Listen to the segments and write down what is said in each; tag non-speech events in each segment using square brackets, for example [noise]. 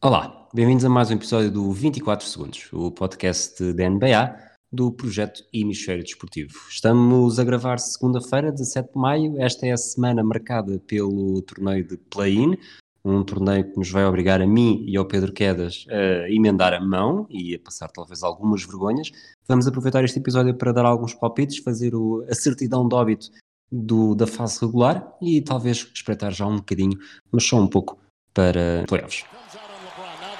Olá, bem-vindos a mais um episódio do 24 Segundos, o podcast da NBA do projeto Hemisfério Desportivo. Estamos a gravar segunda-feira, 17 de maio. Esta é a semana marcada pelo torneio de play-in, um torneio que nos vai obrigar a mim e ao Pedro Quedas a emendar a mão e a passar talvez algumas vergonhas. Vamos aproveitar este episódio para dar alguns palpites, fazer o, a certidão de óbito do, da fase regular e talvez espreitar já um bocadinho, mas só um pouco, para playoffs.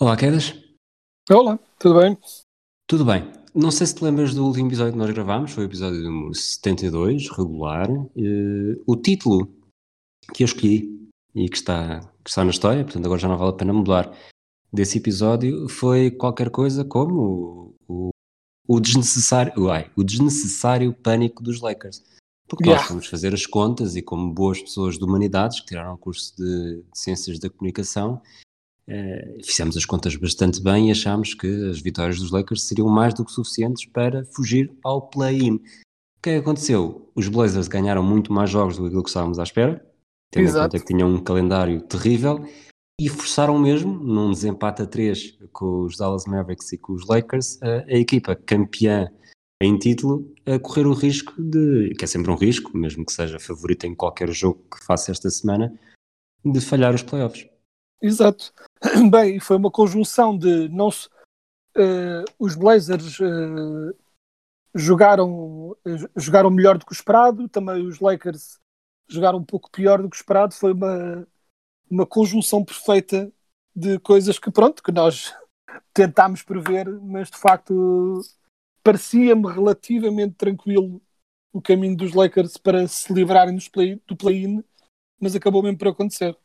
Olá, Quedas. Olá, tudo bem? Tudo bem. Não sei se te lembras do último episódio que nós gravámos, foi o episódio número 72, regular. Uh, o título que eu escolhi e que está, que está na história, portanto agora já não vale a pena mudar, desse episódio foi qualquer coisa como o, o, desnecessário, uai, o desnecessário pânico dos Lakers. Porque yeah. nós vamos fazer as contas e como boas pessoas de humanidades que tiraram o curso de, de Ciências da Comunicação, Uh, fizemos as contas bastante bem e achámos que as vitórias dos Lakers seriam mais do que suficientes para fugir ao play-in. O que é que aconteceu? Os Blazers ganharam muito mais jogos do que estávamos à espera, tendo Exato. em conta que tinham um calendário terrível, e forçaram mesmo, num desempate a 3 com os Dallas Mavericks e com os Lakers, a, a equipa campeã em título a correr o risco de, que é sempre um risco, mesmo que seja favorito em qualquer jogo que faça esta semana, de falhar os playoffs. Exato. [clears throat] Bem, foi uma conjunção de não se, uh, os Blazers uh, jogaram, uh, jogaram melhor do que o esperado, também os Lakers jogaram um pouco pior do que o esperado. Foi uma, uma conjunção perfeita de coisas que, pronto, que nós [laughs] tentámos prever, mas de facto parecia-me relativamente tranquilo o caminho dos Lakers para se livrarem do play-in, mas acabou mesmo por acontecer.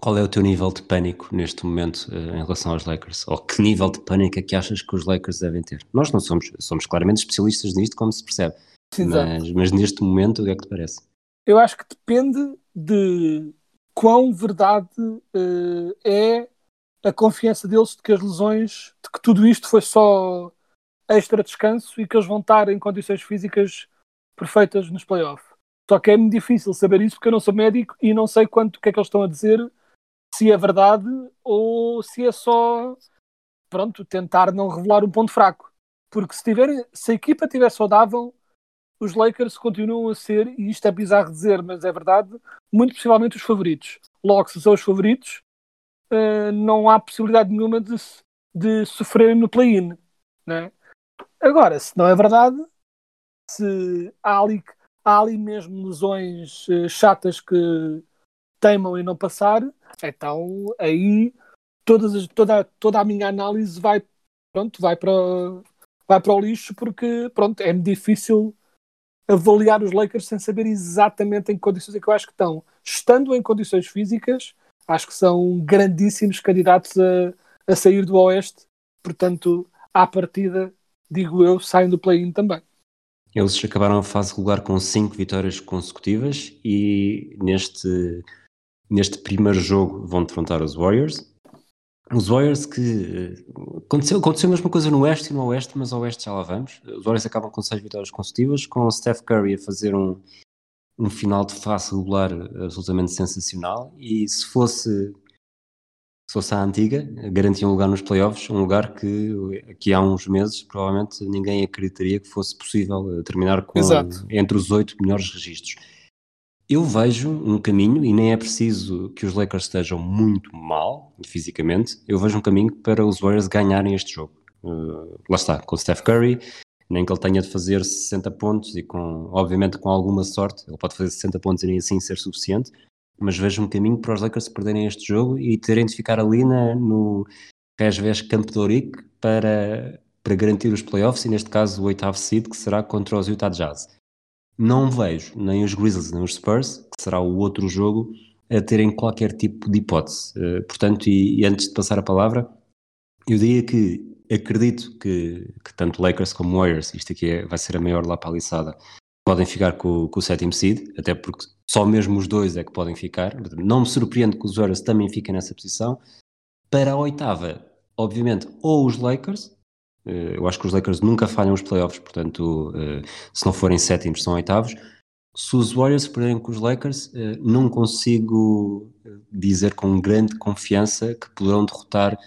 Qual é o teu nível de pânico neste momento uh, em relação aos Lakers? Ou que nível de pânico é que achas que os Lakers devem ter? Nós não somos, somos claramente especialistas nisto, como se percebe. Mas, mas, neste momento, o que é que te parece? Eu acho que depende de quão verdade uh, é a confiança deles de que as lesões, de que tudo isto foi só extra descanso e que eles vão estar em condições físicas perfeitas nos playoffs. Só que é-me difícil saber isso porque eu não sou médico e não sei quanto o que é que eles estão a dizer se é verdade ou se é só pronto, tentar não revelar um ponto fraco. Porque se, tiver, se a equipa estiver saudável, os Lakers continuam a ser, e isto é bizarro dizer, mas é verdade, muito possivelmente os favoritos. Logo, se são os favoritos, uh, não há possibilidade nenhuma de, de sofrerem no play-in. Né? Agora, se não é verdade, se há ali, há ali mesmo lesões uh, chatas que teimam em não passar, então aí todas as, toda, toda a minha análise vai, pronto, vai, para, vai para o lixo porque pronto, é difícil avaliar os Lakers sem saber exatamente em que condições é que eu acho que estão. Estando em condições físicas, acho que são grandíssimos candidatos a, a sair do Oeste, portanto, à partida, digo eu, saem do play-in também. Eles acabaram a fase regular com cinco vitórias consecutivas e neste neste primeiro jogo vão defrontar os Warriors. Os Warriors que eh, aconteceu, aconteceu a mesma coisa no Oeste e no Oeste, mas ao Oeste já lá vamos. Os Warriors acabam com seis vitórias consecutivas, com o Steph Curry a fazer um, um final de face regular absolutamente sensacional. E se fosse, se fosse a antiga, garantia um lugar nos playoffs, um lugar que aqui há uns meses provavelmente ninguém acreditaria que fosse possível eh, terminar com Exato. entre os oito melhores registros. Eu vejo um caminho, e nem é preciso que os Lakers estejam muito mal fisicamente, eu vejo um caminho para os Warriors ganharem este jogo. Uh, lá está, com Steph Curry, nem que ele tenha de fazer 60 pontos e com, obviamente com alguma sorte, ele pode fazer 60 pontos e nem assim ser suficiente, mas vejo um caminho para os Lakers perderem este jogo e terem de ficar ali na, no Resves Campo de Ourique para para garantir os playoffs e neste caso o oitavo seed que será contra os Utah Jazz. Não vejo nem os Grizzlies nem os Spurs, que será o outro jogo, a terem qualquer tipo de hipótese. Uh, portanto, e, e, antes de passar a palavra, eu diria que acredito que, que tanto Lakers como Warriors, isto aqui é, vai ser a maior lá paliçada, podem ficar com, com, o sétimo seed, até porque só mesmo os dois é que podem ficar. Não me surpreende que os Warriors também fiquem nessa posição. Para a oitava, obviamente, ou os Lakers, eu acho que os Lakers nunca falham os playoffs, portanto, eh, se não forem sétimos, são oitavos. Se os Warriors perderem com os Lakers, eh, não consigo dizer com grande confiança que poderão derrotar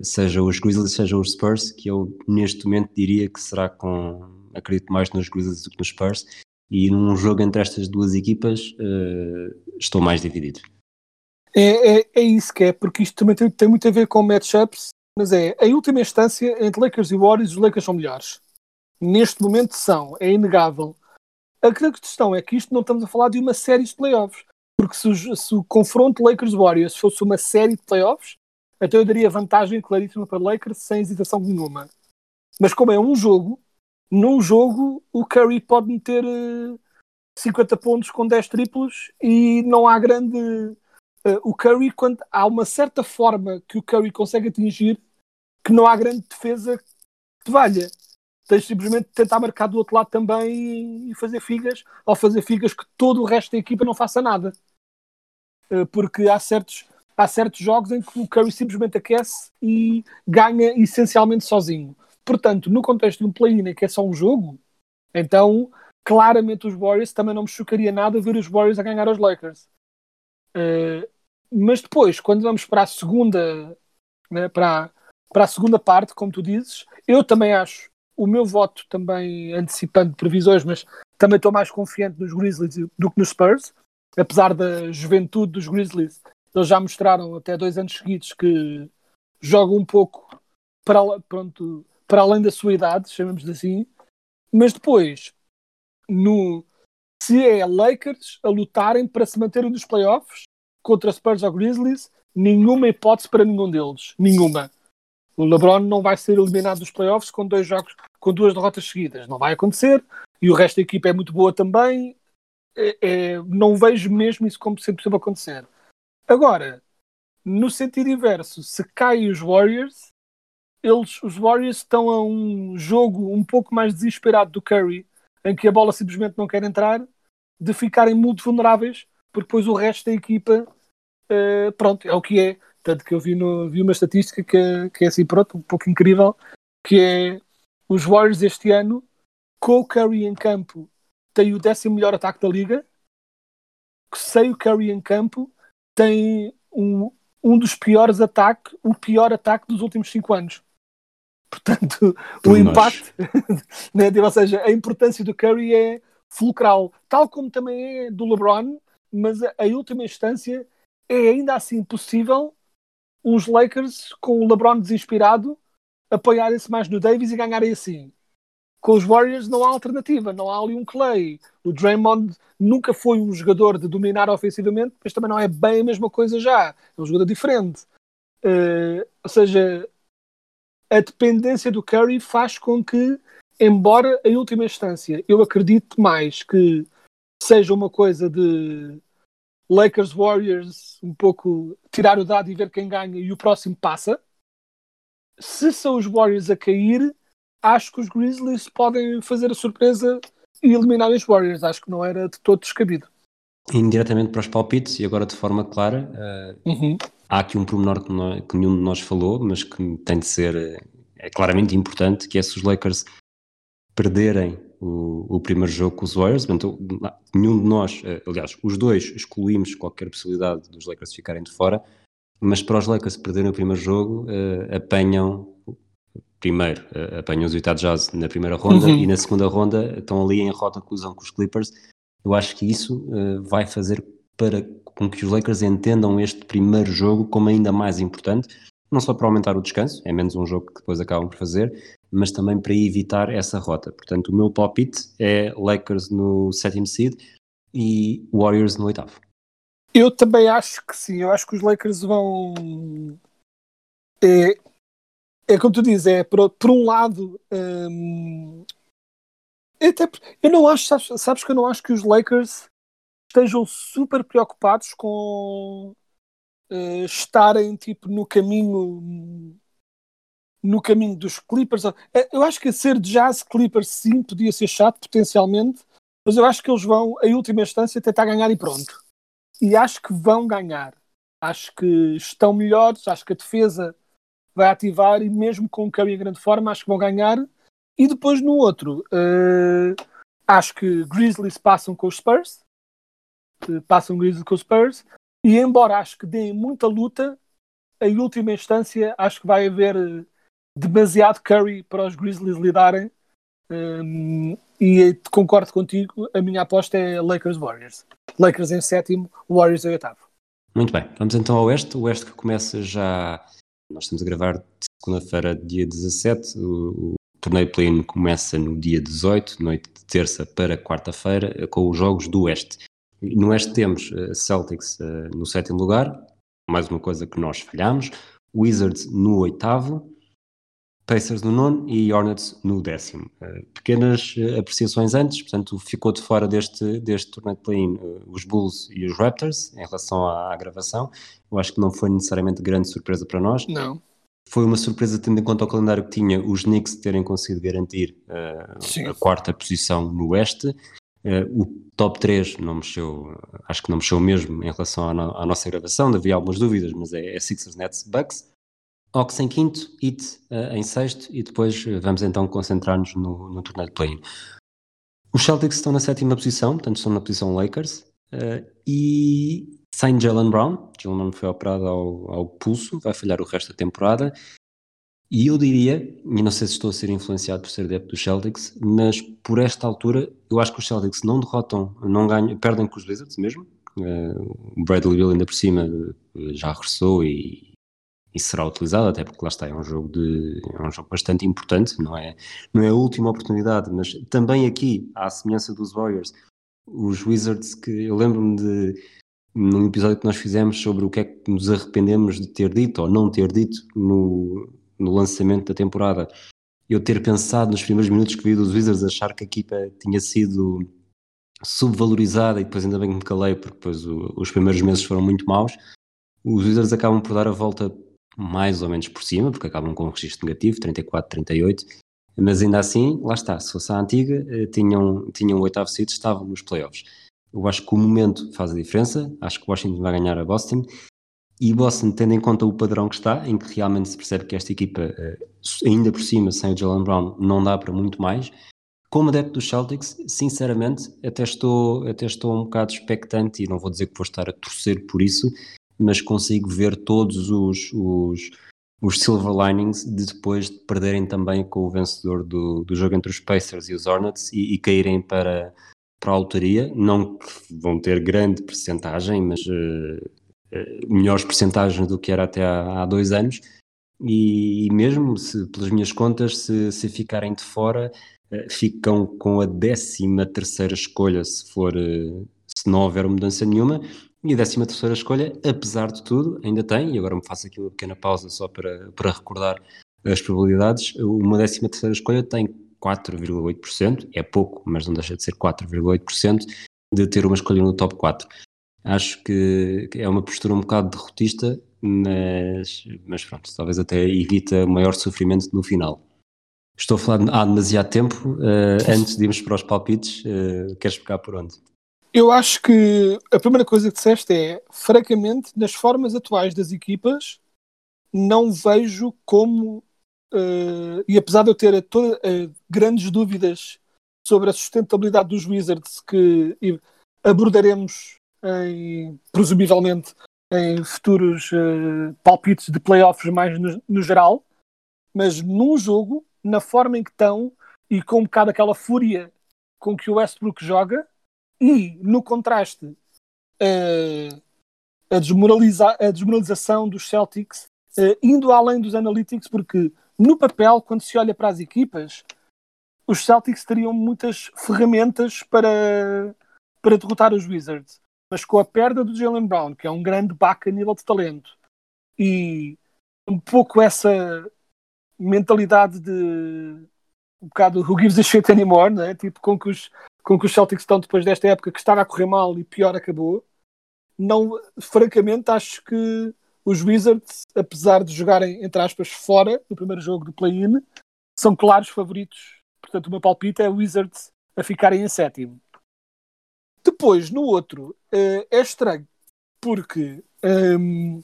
seja os Grizzlies, seja os Spurs, que eu neste momento diria que será com, acredito mais nos Grizzlies do que nos Spurs, e num jogo entre estas duas equipas estou mais dividido. É, é, é, isso que é, porque isto também tem, tem muito a ver com matchups mas é, em última instância, entre Lakers e Warriors, os Lakers são melhores. Neste momento são, é inegável. A grande questão é que isto não estamos a falar de uma série de playoffs. Porque se se o confronto Lakers-Warriors fosse uma série de playoffs, até eu daria vantagem claríssima para Lakers sem hesitação nenhuma. Mas como é um jogo, num jogo o Curry pode meter uh, eh, 50 pontos com 10 triplos e não há grande uh, o Curry, quando há uma certa forma que o Curry consegue atingir, que não há grande defesa que valha. Tens simplesmente de tentar marcar do outro lado também e fazer figas, ou fazer figas que todo o resto da equipa não faça nada. Uh, porque há certos, há certos jogos em que o Curry simplesmente aquece e ganha essencialmente sozinho. Portanto, no contexto de um play-in em que é só um jogo, então claramente os Warriors também não me chocaria nada ver os Warriors a ganhar aos Lakers. Uh, mas depois, quando vamos para a segunda, né, para, para a segunda parte, como tu dizes, eu também acho o meu voto também antecipando previsões, mas também estou mais confiante nos Grizzlies do que nos Spurs, apesar da juventude dos Grizzlies, eles já mostraram até dois anos seguidos que jogam um pouco para, pronto, para além da sua idade, chamamos assim, mas depois, no, se é Lakers a lutarem para se manterem nos playoffs, contra Spurs ou Grizzlies, nenhuma hipótese para nenhum deles. Nenhuma. O LeBron não vai ser eliminado dos playoffs com dois jogos, com duas derrotas seguidas. Não vai acontecer. E o resto da equipa é muito boa também. É, é, não vejo mesmo isso como sempre possível acontecer. Agora, no sentido inverso, se caem os Warriors, eles, os Warriors estão a um jogo um pouco mais desesperado do Curry, em que a bola simplesmente não quer entrar, de ficarem muito vulneráveis porque depois o resto da equipa, uh, pronto, é o que é. Tanto que eu vi, no, vi uma estatística que, é, que é assim, pronto, um pouco incrível, que é os Warriors este ano, com o Curry em campo, têm o décimo melhor ataque da liga, sem o Curry em campo, tem um, um dos piores ataques, o pior ataque dos últimos cinco anos. Portanto, o impacto, [laughs] né, ou seja, a importância do Curry é fulcral, tal como também é do LeBron, mas a, a última instância é ainda assim possível os Lakers com o LeBron desinspirado apoiarem-se mais no Davis e ganharem assim. Com os Warriors não há alternativa, não há ali um Clay. O Draymond nunca foi um jogador de dominar ofensivamente, mas também não é bem a mesma coisa já. É um jogador diferente. Uh, ou seja, a dependência do Curry faz com que, embora em última instância eu acredite mais que seja uma coisa de Lakers Warriors, um pouco tirar o dado e ver quem ganha e o próximo passa. Se são os Warriors a cair, acho que os Grizzlies podem fazer a surpresa e eliminar os Warriors. Acho que não era de todo descabido. Indiretamente para os palpites, e agora de forma clara, uh, uhum. Há aqui um pormenor que, nós, que nenhum de nós falou, mas que tem de ser é claramente importante, que é se os Lakers perderem o, o primeiro jogo com os Warriors. Portanto, nenhum de nós, eh, aliás, os dois excluímos qualquer possibilidade dos Lakers ficarem de fora, mas para os Lakers perderem o primeiro jogo, uh, apanham primeiro, uh, apanham os Utah Jazz na primeira ronda uhum. e na segunda ronda estão ali em rota de colisão com os Clippers. Eu acho que isso uh, vai fazer para com que os Lakers entendam este primeiro jogo como ainda mais importante, não só para aumentar o descanso, é menos um jogo que depois acabam por fazer, mas também para evitar essa rota. Portanto, o meu palpite é Lakers no sétimo seed e Warriors no oitavo. Eu também acho que sim, eu acho que os Lakers vão. É, é como tu dizes, é por, por um lado. Hum, até, eu não acho, sabes, sabes que eu não acho que os Lakers estejam super preocupados com uh, estarem tipo no caminho no caminho dos Clippers. Eh, eu acho que ser Jazz Clippers sim podia ser chato potencialmente, mas eu acho que eles vão, em última instância, tentar ganhar e pronto. E acho que vão ganhar. Acho que estão melhores, acho que a defesa vai ativar e mesmo com o Curry em grande forma, acho que vão ganhar. E depois no outro, uh, acho que Grizzlies passam com os Spurs, passam Grizzlies com os Spurs, e embora acho que deem muita luta, em última instância acho que vai haver uh, demasiado Curry para os Grizzlies lidarem. Um, e concordo contigo, a minha aposta é Lakers Warriors. Lakers em sétimo, Warriors em oitavo. Muito bem, vamos então ao Oeste. O Oeste que começa já. Nós estamos a gravar segunda-feira, dia 17. O, o torneio play-in começa no dia 18, noite de terça para quarta-feira, com os jogos do Oeste. No Oeste temos uh, Celtics uh, no sétimo lugar, mais uma coisa que nós falhamos. Wizards no oitavo, Pacers no nono e Hornets no décimo. Uh, pequenas uh, apreciações antes, portanto, ficou de fora deste, deste torneio de play-in uh, os Bulls e os Raptors em relação à, à, gravação. Eu acho que não foi necessariamente grande surpresa para nós. Não. Foi uma surpresa tendo em conta o calendário que tinha os Knicks terem conseguido garantir a quarta posição no Oeste. O top 3 não mexeu, acho que não mexeu mesmo em relação à, no, à nossa gravação, havia algumas dúvidas, mas é, é Sixers, Nets, Bucks. Ox em quinto, It uh, em sexto e depois vamos então concentrar-nos no, no torneio de play-in. Os Celtics estão na sétima posição, portanto estão na posição Lakers uh, e sem Jalen Brown. Jalen Brown foi operado ao, ao, pulso, vai falhar o resto da temporada. E eu diria, e não sei se estou a ser influenciado por ser adepto dos Celtics, mas por esta altura eu acho que os Celtics não derrotam, não ganham, perdem com os Wizards mesmo. o Bradley Bill ainda por cima já regressou e e será utilizado, até porque lá está, é um jogo, de, é um jogo bastante importante, não é, não é a última oportunidade, mas também aqui, à semelhança dos Warriors, os Wizards, que eu lembro-me de, num episódio que nós fizemos sobre o que é que nos arrependemos de ter dito ou não ter dito no, no lançamento da temporada, eu ter pensado nos primeiros minutos que vi dos Wizards, achar que a equipa tinha sido subvalorizada e depois ainda bem que me calei, porque depois o, os primeiros meses foram muito maus, os Wizards acabam por dar a volta mais ou menos por cima, porque acabam com um registro negativo, 34, 38, mas ainda assim, lá está, se fosse a antiga, eh, tinham, tinham o oitavo seed, estavam nos playoffs. Eu acho que o momento faz a diferença, acho que Washington vai ganhar a Boston, e Boston, tendo em conta o padrão que está, em que realmente se percebe que esta equipa, eh, ainda por cima, sem o Jalen Brown, não dá para muito mais, como adepto dos Celtics, sinceramente, até estou, até estou um bocado expectante, e não vou dizer que vou estar a torcer por isso, mas consigo ver todos os, os, os silver linings de depois de perderem também com o vencedor do, do jogo entre os Pacers e os Hornets e, e caírem para, para a lotaria. Não que vão ter grande percentagem, mas uh, melhores percentagens do que era até há, há dois anos. E, e, mesmo se, pelas minhas contas, se, se ficarem de fora, uh, ficam com a décima terceira escolha se for se não houver mudança nenhuma, e a décima terceira escolha, apesar de tudo, ainda tem, e agora me faço aqui uma pequena pausa só para, para recordar as probabilidades, uma décima terceira escolha tem 4,8%, é pouco, mas não deixa de ser 4,8% de ter uma escolha no top 4. Acho que é uma postura um bocado derrotista, mas, mas pronto, talvez até evita maior sofrimento no final. Estou a falar há demasiado tempo, uh, antes de irmos para os palpites, uh, queres pegar por onde? Eu acho que a primeira coisa que disseste é, francamente, nas formas atuais das equipas, não vejo como, uh, e apesar de eu ter toda, grandes dúvidas sobre a sustentabilidade dos Wizards, que abordaremos em, presumivelmente em futuros uh, palpites de playoffs mais no, no, geral, mas num jogo, na forma em que estão e com um bocado aquela fúria com que o Westbrook joga, e, no contraste, uh, a, desmoraliza a desmoralização dos Celtics, uh, indo além dos analytics, porque no papel, quando se olha para as equipas, os Celtics teriam muitas ferramentas para, para derrotar os Wizards. Mas com a perda do Jalen Brown, que é um grande baque a nível de talento, e um pouco essa mentalidade de um bocado who gives a shit anymore, né? tipo com que, os, com que os Celtics estão depois desta época que estava a correr mal e pior acabou. Não, francamente, acho que os Wizards, apesar de jogarem, entre aspas, fora do primeiro jogo do play-in, são claros favoritos. Portanto, o meu palpite é Wizards a ficarem em sétimo. Depois, no outro, uh, é estranho, porque um, ehm,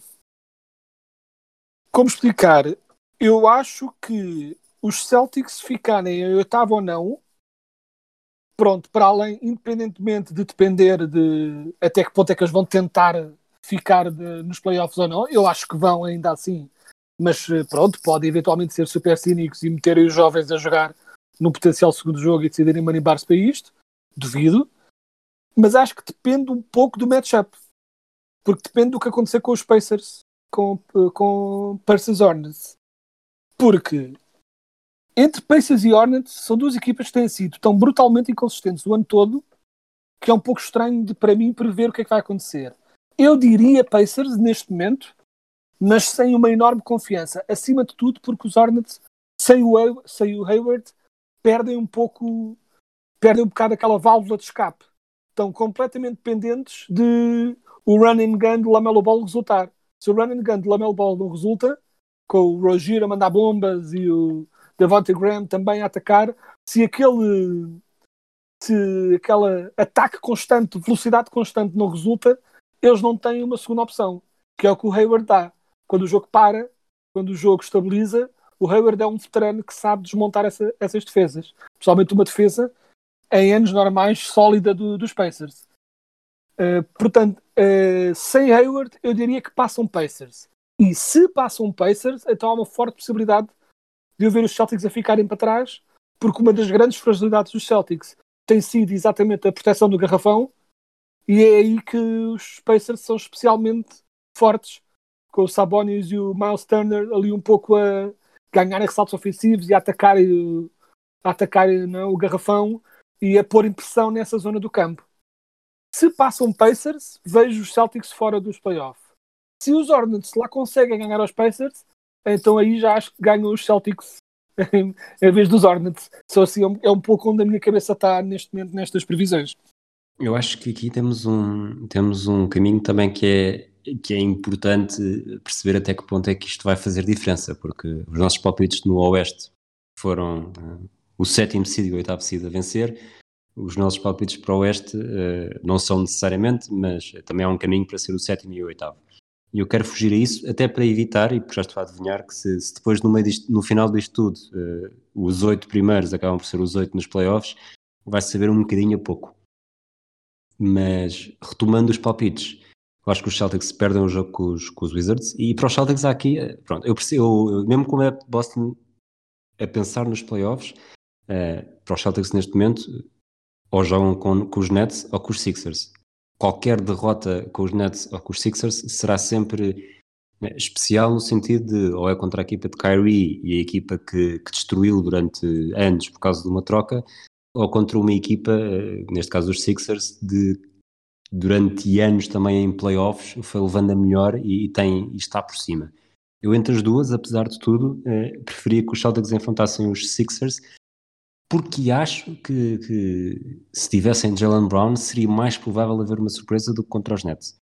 como explicar? Eu acho que os Celtics ficarem em oitavo ou não, pronto, para além, independentemente de depender de até que ponto é que eles vão tentar ficar de, nos playoffs ou não, eu acho que vão ainda assim, mas eh, pronto, podem eventualmente ser super cínicos e meterem os jovens a jogar no potencial segundo jogo e decidirem manibar-se para isto, duvido, mas acho que depende um pouco do matchup, porque depende do que acontecer com os Pacers, com, eh, com Pacers Hornets, porque entre Pacers e Hornets são duas equipas que têm sido tão brutalmente inconsistentes o ano todo que é um pouco estranho de, para mim prever o que é que vai acontecer. Eu diria Pacers neste momento, mas sem uma enorme confiança. Acima de tudo, porque os Hornets, sem o, sem o Hayward, perdem um pouco, perdem um bocado aquela válvula de escape. Estão completamente dependentes de o run and gun de Lamelo Ball resultar. Se o run and gun de Lamelo Ball não resulta, com o Rogier a mandar bombas e o Devontae Graham também a atacar, se aquele se aquele ataque constante, velocidade constante não resulta, eles não têm uma segunda opção, que é o que o Hayward dá. Quando o jogo para, quando o jogo estabiliza, o Hayward é um veterano que sabe desmontar essa, essas defesas. Principalmente uma defesa em anos normais sólida do, dos Pacers. Uh, portanto, uh, sem Hayward, eu diria que passam Pacers. E se passam Pacers, então há uma forte possibilidade de eu ver os Celtics a ficarem para trás, porque uma das grandes fragilidades dos Celtics tem sido exatamente a proteção do garrafão e é aí que os Pacers são especialmente fortes, com o Sabonis e o Miles Turner ali um pouco a ganharem ressaltos ofensivos e a atacar, a atacar não, o garrafão e a pôr impressão nessa zona do campo. Se passam Pacers, vejo os Celtics fora dos playoffs. Se os Hornets lá conseguem ganhar aos Pacers, então aí já acho que ganham os Celtics [laughs] em vez dos Hornets. Só assim é um é pouco onde a minha cabeça está neste momento nestas previsões. Eu acho que aqui temos um, temos um caminho também que é, que é importante perceber até que ponto é que isto vai fazer diferença, porque os nossos palpites no Oeste foram uh, o sétimo seed e o oitavo seed a vencer. Os nossos palpites para o Oeste uh, não são necessariamente, mas também há um caminho para ser o sétimo e o oitavo. E eu quero fugir a isso, até para evitar, e já estou a adivinhar, que se, se depois no, meio disto, no final disto tudo uh, os oito primeiros acabam por ser os oito nos playoffs, vai saber um bocadinho a pouco. Mas retomando os palpites, eu acho que os Celtics perdem o jogo com os, com os Wizards e para os Celtics há aqui, eh, pronto, eu percebo, eu, mesmo como é Boston a pensar nos playoffs, uh, para os Celtics neste momento, ou jogam com, com os Nets ou com os Sixers. Qualquer derrota com os Nets ou com os Sixers será sempre né, especial no sentido de ou é contra a equipa de Kyrie e a equipa que, que destruiu durante anos por causa de uma troca, ou contra uma equipa, eh, neste caso os Sixers, de durante anos também em playoffs foi levando a melhor e, e tem, e está por cima. Eu entre as duas, apesar de tudo, eh, preferia que os Celtics enfrentassem os Sixers porque acho que, que se tivessem Jalen Brown seria mais provável haver uma surpresa do que contra os Nets.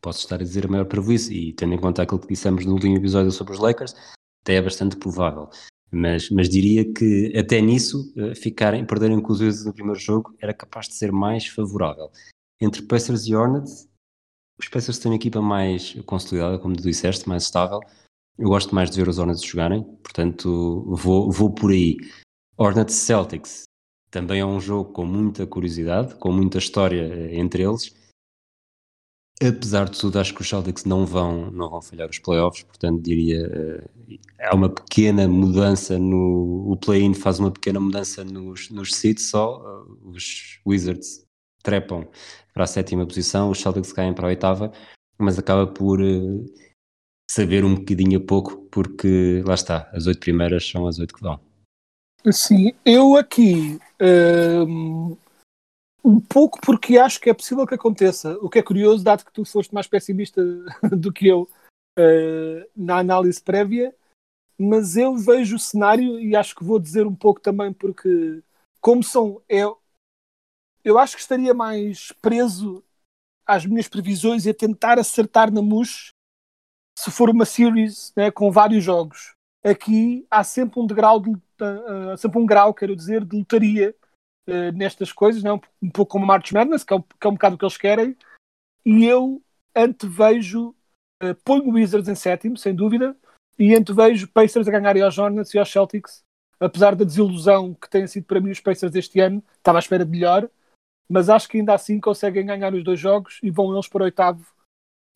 Posso estar a dizer a maior prejuízo e tendo em conta aquilo que dissemos no último episódio sobre os Lakers, até é bastante provável. Mas, mas diria que até nisso, uh, ficarem, perderem com os Wizards no primeiro jogo era capaz de ser mais favorável. Entre Pacers e Hornets, os Pacers têm uma equipa mais consolidada, como tu disseste, mais estável. Eu gosto mais de ver os Hornets jogarem, portanto vou, vou por aí. Hornets Celtics também é um jogo com muita curiosidade, com muita história eh, entre eles Apesar de tudo, acho que os Celtics não vão, não vão falhar os playoffs, portanto diria uh, há uma pequena mudança no o play-in faz uma pequena mudança nos, nos seeds só, uh, os Wizards trepam para a sétima posição, os Celtics caem para a oitava, mas acaba por saber um bocadinho a pouco, porque lá está, as oito primeiras são as oito que vão. Sim, eu aqui uh, um pouco porque acho que é possível que aconteça. O que é curioso, dado que tu foste mais pessimista [laughs] do que eu uh, na análise prévia, mas eu vejo o cenário e acho que vou dizer um pouco também porque como são eu, eu acho que estaria mais preso às minhas previsões e a tentar acertar na MUS se for uma series né, com vários jogos. Aqui há sempre um degrau de, uh, sempre um grau, quero dizer, de lotaria uh, nestas coisas, né? um, um pouco como March Madness, que é, um, que é um bocado o que eles querem, e eu antevejo, uh, ponho Wizards em sétimo, sem dúvida, e antevejo Pacers a ganharem aos Hornets e aos Celtics, apesar da desilusão que têm sido para mim os Pacers este ano, estava à espera de melhor, mas acho que ainda assim conseguem ganhar os dois jogos e vão eles para oitavo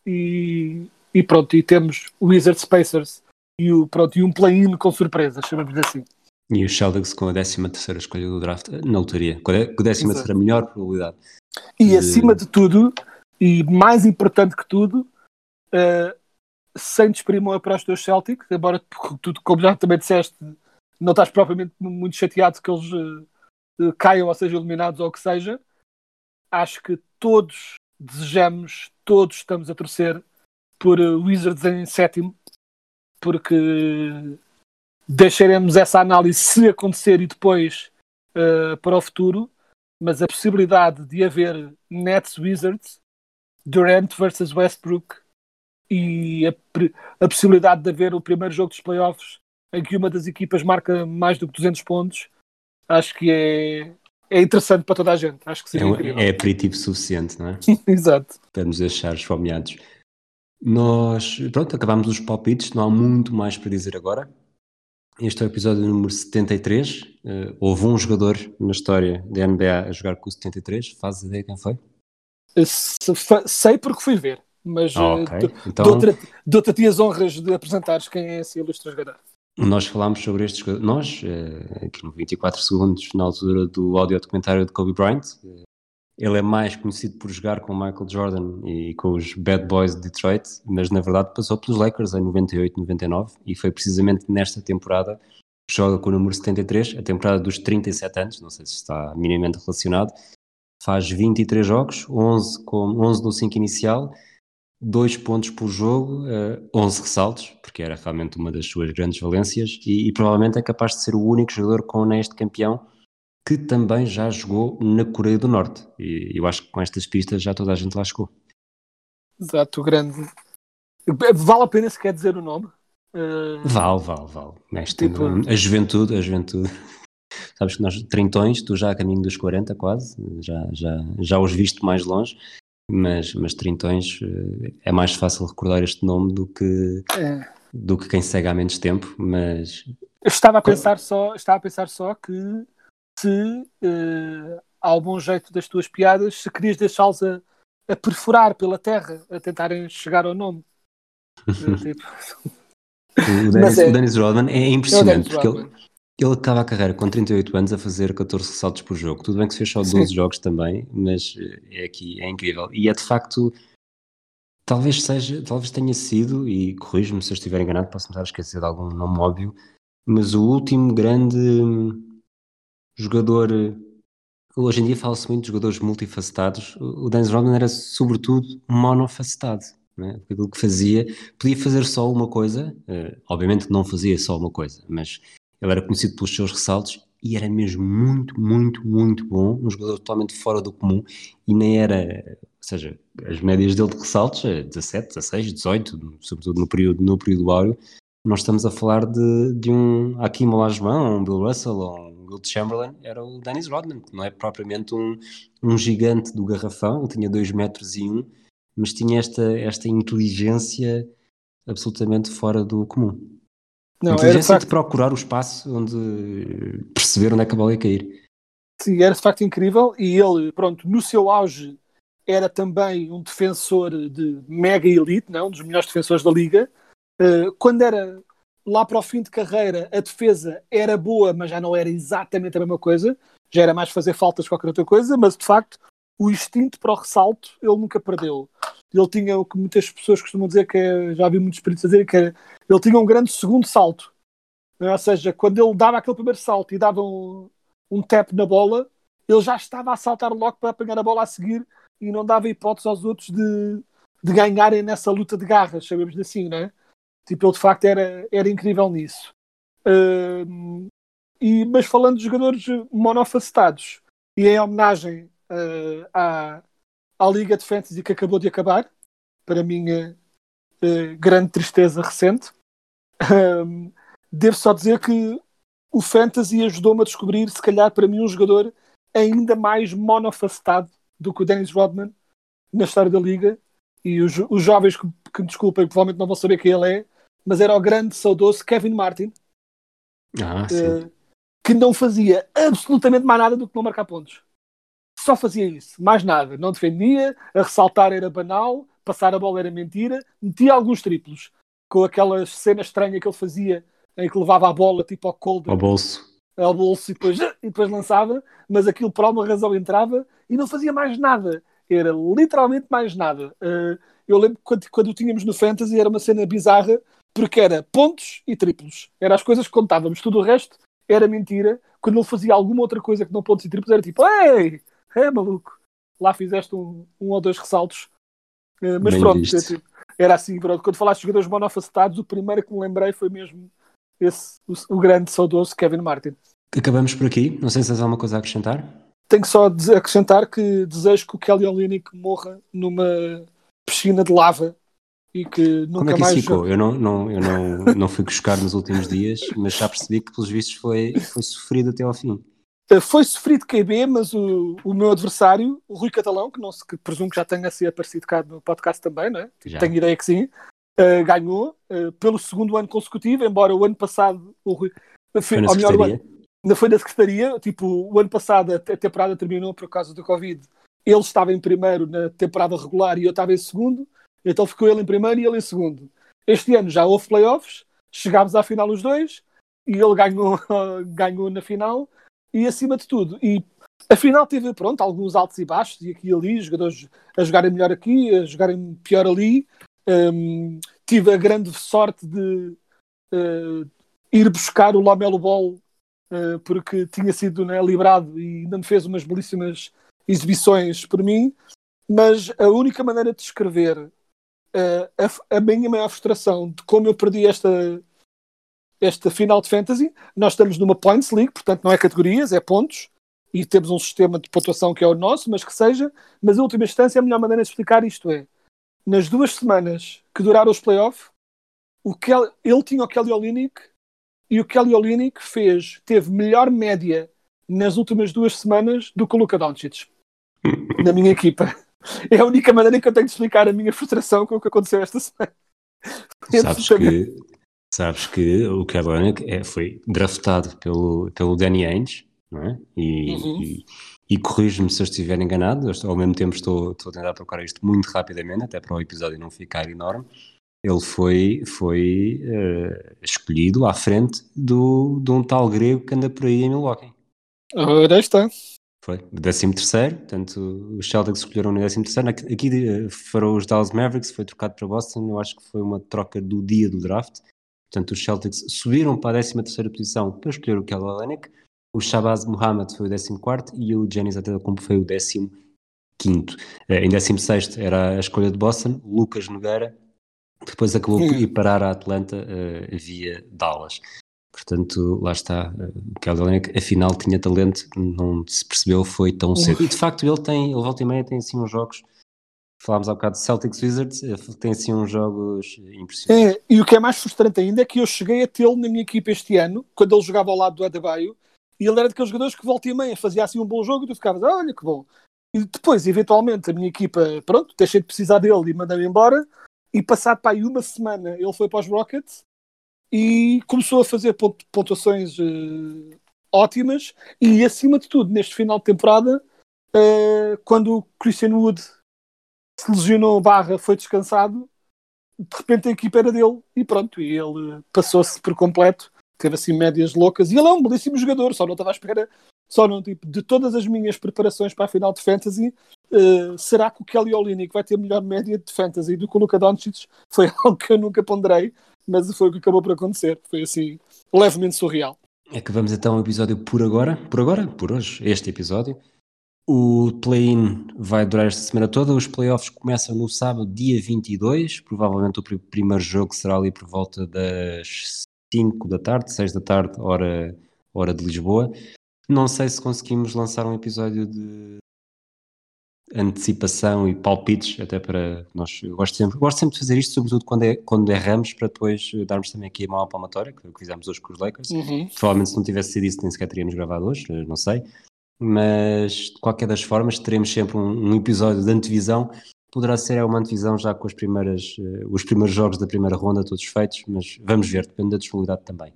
e, e pronto, e temos o Wizards Pacers e, o, pronto, e um play-in com surpresas, chamamos assim. E os Celtics com a 13 terceira escolha do draft na lotaria, com a 13 terceira melhor probabilidade. E de... acima de tudo, e mais importante que tudo, uh, sem desprimor para os teus Celtics, embora tudo, como já também disseste, não estás propriamente muito chateado que eles uh, caiam ou sejam eliminados ou o que seja, acho que todos desejamos, todos estamos a torcer por Wizards em sétimo, porque deixaremos essa análise se acontecer e depois uh, para o futuro, mas a possibilidade de haver Nets Wizards, Durant versus Westbrook e a, a, possibilidade de haver o primeiro jogo dos playoffs em que uma das equipas marca mais do que 200 pontos, acho que é, é interessante para toda a gente. Acho que seria é, é aperitivo suficiente, não é? [laughs] Exato. Para nos deixar esfomeados. Nós, pronto, acabámos os palpites, não há muito mais para dizer agora. Este é o episódio número 73. Uh, eh, houve um jogador na história da NBA a jogar com o 73. Faz ideia quem foi? Sei porque fui ver, mas ah, okay. uh, então... dou-te as honras de apresentares quem é esse ilustre jogador. Nós falámos sobre este jogador, nós, uh, aqui no 24 segundos, na altura do audio documentário de Kobe Bryant, ele é mais conhecido por jogar com o Michael Jordan e com os Bad Boys de Detroit, mas na verdade passou pelos Lakers em 98, 99 e foi precisamente nesta temporada que joga com o número 73, a temporada dos 37 anos, não sei se está minimamente relacionado. Faz 23 jogos, 11, com, 11 no 5 inicial, 2 pontos por jogo, uh, 11 ressaltos, porque era realmente uma das suas grandes valências e, e provavelmente é capaz de ser o único jogador com de campeão que também já jogou na Coreia do Norte. E eu acho que com estas pistas já toda a gente lá chegou. Exato, grande. Vale a pena se quer dizer o nome? Uh... Vale, vale, vale. Neste tipo... A juventude, a juventude. [laughs] Sabes que nós, trintões, tu já a caminho dos 40 quase, já, já, já os viste mais longe, mas, mas trintões eh, é mais fácil recordar este nome do que, é. do que quem segue há menos tempo, mas... Eu estava a pensar só, estava a pensar só que se uh, ao bom jeito das tuas piadas, se querias deixá-los a, a, perfurar pela terra, a tentarem chegar ao nome. [laughs] tipo... o, [laughs] Dennis, é, o Dennis Rodman é impressionante, é porque ele, ele acaba a carreira com 38 anos a fazer 14 ressaltos por jogo. Tudo bem que se fez só 12 Sim. jogos também, mas eh, é aqui, é incrível. E é de facto, talvez seja, talvez tenha sido, e corrijo-me se eu estiver enganado, posso me estar a esquecer de algum nome óbvio, mas o último grande jogador. Hoje em dia fala-se muito de jogadores multifacetados. O Dennis Rodman era, sobretudo, monofacetado. Né? Aquilo que fazia, podia fazer só uma coisa, uh, obviamente não fazia só uma coisa, mas ele era conhecido pelos seus ressaltos e era mesmo muito, muito, muito bom, um jogador totalmente fora do comum e nem era, ou seja, as médias dele de ressaltos, 17, 16, 18, sobretudo no período, no período áureo, nós estamos a falar de, de um Hakim Olajuwon, um Bill Russell, ou um Will Chamberlain era o Dennis Rodman, que não é propriamente um, um gigante do garrafão, ele tinha 2 metros e 1, um, mas tinha esta, esta inteligência absolutamente fora do comum. Não, inteligência de, facto... de procurar o espaço onde perceber onde é que a bola ia cair. Sim, era de facto incrível e ele, pronto, no seu auge era também um defensor de mega elite, não? um dos melhores defensores da liga. Uh, quando era lá para o fim de carreira a defesa era boa, mas já não era exatamente a mesma coisa, já era mais fazer faltas que qualquer outra coisa, mas de facto o instinto para o ressalto ele nunca perdeu. Ele tinha o que muitas pessoas costumam dizer que é, já vi muitos peritos dizer que era, ele tinha um grande segundo salto. Ou seja, quando ele dava aquele primeiro salto e dava um, um tap na bola, ele já estava a saltar logo para apanhar a bola a seguir e não dava hipótese aos outros de, de ganharem nessa luta de garras, sabemos assim, não é? Tipo, ele de facto era, era incrível nisso. Uh, e, mas falando de jogadores monofacetados, e em homenagem uh, à, à Liga de Fantasy que acabou de acabar, para minha uh, grande tristeza recente, devo só dizer que o Fantasy ajudou-me a descobrir, se calhar, para mim, um jogador ainda mais monofacetado do que o Dennis Rodman na história da Liga. E os, os jovens que, que me desculpem, provavelmente não vão saber quem ele é, mas era o grande, saudoso Kevin Martin. Ah, uh, que não fazia absolutamente mais nada do que não marcar pontos. Só fazia isso, mais nada. Não defendia, a ressaltar era banal, passar a bola era mentira, metia alguns triplos com aquela cena estranha que ele fazia em que levava a bola tipo ao cold ao bolso ao bolso e depois, [laughs] e depois lançava, mas aquilo por alguma razão entrava e não fazia mais nada. Era literalmente mais nada. Uh, eu lembro quando, quando o tínhamos no Fantasy era uma cena bizarra porque era pontos e triplos. Eram as coisas que contávamos. Tudo o resto era mentira. Quando ele fazia alguma outra coisa que não pontos e triplos era tipo, ei, é maluco. Lá fizeste um, um ou dois ressaltos. Uh, mas Bem pronto, tipo, era assim. Pronto. Quando falaste de jogadores monofacetados, o primeiro que me lembrei foi mesmo esse, o, o grande saudoso Kevin Martin. Acabamos por aqui. Não sei se tens alguma coisa a acrescentar. Tenho só a acrescentar que desejo que o Kelly Olynyk morra numa piscina de lava e que nunca Como é que mais. Isso ficou? Eu não, não, eu não, [laughs] não fui buscar nos últimos dias, mas já percebi que, pelos vistos, foi, foi sofrido até ao fim. Eh, foi sofrido KB, mas o, o meu adversário, o Rui Catalão, que, não se, que presumo que já tenha se aparecido cá no podcast também, não é? Tenho ideia que sim, uh, ganhou uh, pelo segundo ano consecutivo, embora o ano passado o Rui. Foi na melhor, ano, não foi na Secretaria, tipo, o ano passado a temporada terminou por causa do Covid. Ele estava em primeiro na temporada regular e eu estava em segundo, então ficou ele em primeiro e ele em segundo. Este ano já houve playoffs, chegámos à final os dois e ele ganhou, [laughs] ganhou na final e acima de tudo. E a final teve, pronto, alguns altos e baixos e aqui e ali, jogadores a jogarem melhor aqui, a jogarem pior ali. Um, tive a grande sorte de uh, ir buscar o Lamelo Ball uh, porque tinha sido né, livrado e ainda me fez umas belíssimas exibições por mim. Mas a única maneira de descrever uh, a, a, minha maior frustração de como eu perdi esta, esta final de fantasy, nós estamos numa Points League, portanto não é categorias, é pontos, e temos um sistema de pontuação que é o nosso, mas que seja. Mas a última instância, a melhor maneira de explicar isto é: nas duas semanas que duraram os playoffs, o Kelly, ele tinha o Kelly Olynyk e o Kelly Olynyk fez, teve melhor média nas últimas duas semanas do que o Luka Doncic [laughs] na minha equipa. É a única maneira que eu tenho de explicar a minha frustração com o que aconteceu esta semana. [laughs] Sabes que, sabes que o Olynyk é, foi draftado pelo, pelo Danny Ainge, não é? E, uhum. e, e corrijo-me se eu estiver enganado, ao mesmo tempo estou, estou a tentar procurar isto muito rapidamente, até para o episódio não ficar enorme ele foi, foi uh, escolhido à frente do, de um tal grego que anda por aí em Milwaukee. Ora está. Foi, 13 terceiro, portanto os Celtics escolheram no 13 terceiro. Aqui uh, foram os Dallas Mavericks, foi trocado para Boston, eu acho que foi uma troca do dia do draft. Portanto os Celtics subiram para a 13 terceira posição para escolher o Kelly Olynyk. O Shabazz Muhammad foi o 14 e o Giannis Antetokounmpo foi o 15 quinto. Uh, em 16 era a escolha de Boston, Lucas Nogueira depois acabou por ir parar a Atlanta uh, via Dallas. Portanto, lá está, uh, Kelly Olynyk afinal tinha talento, não se percebeu, foi tão cedo. E de facto ele tem, ele volta e meia tem assim uns jogos, falámos há bocado de Celtics Wizards, eh, tem assim uns jogos impressionantes. É, e o que é mais frustrante ainda é que eu cheguei a tê-lo na minha equipa este ano, quando ele jogava ao lado do Adebayo, e ele era daqueles jogadores que volta e meia fazia assim um bom jogo e tu ficavas, olha que bom. E depois, eventualmente, a minha equipa, pronto, deixei de precisar dele e mandei-me embora, e passado para aí uma semana ele foi para os Rockets e começou a fazer pontuações uh, ótimas. E acima de tudo neste final de temporada uh, quando Christian Wood se lesionou barra foi descansado de repente a equipa era dele. E pronto e ele passou-se por completo. Teve assim médias loucas. E ele é um belíssimo jogador. Só não estava à espera só não, tipo, de todas as minhas preparações para a final de Fantasy, uh, será que o Kelly Olynyk vai ter melhor média de Fantasy do que o Luka Doncic? Foi [laughs] algo que eu nunca ponderei, mas foi o que acabou por acontecer. Foi assim, levemente surreal. É que vamos então ao episódio por agora, por agora, por hoje, este episódio. O play-in vai durar esta semana toda. Os playoffs começam no sábado, dia 22. Provavelmente o primeiro jogo será ali por volta das 5 da tarde, 6 da tarde, hora, hora de Lisboa. Não sei se conseguimos lançar um episódio de antecipação e palpites, até para nós. Eu gosto sempre, gosto sempre de fazer isto, sobretudo quando, é, quando erramos, para depois darmos também aqui a mão à palmatória, que fizemos hoje com os Lakers. Uhum. Provavelmente se não tivesse sido isso, nem sequer teríamos gravado hoje, não sei mas de qualquer das formas teremos sempre um, um episódio de antevisão. Poderá ser uma antevisão já com as primeiras, uh, os primeiros jogos da primeira ronda todos feitos, mas vamos ver, depende da disponibilidade também.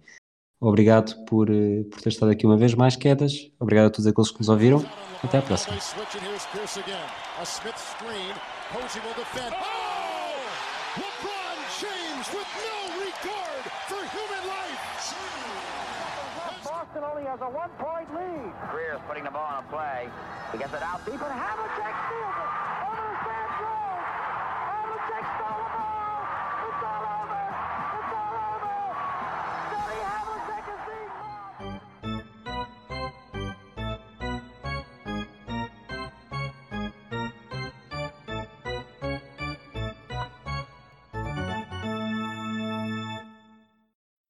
Obrigado por, uh, por ter estado aqui uma vez mais, Quedas. Obrigado a todos aqueles que nos ouviram. Até à próxima. Boston only has a one-point lead. Greer's putting the ball on a play. He gets it out deep, and Havlicek steals it.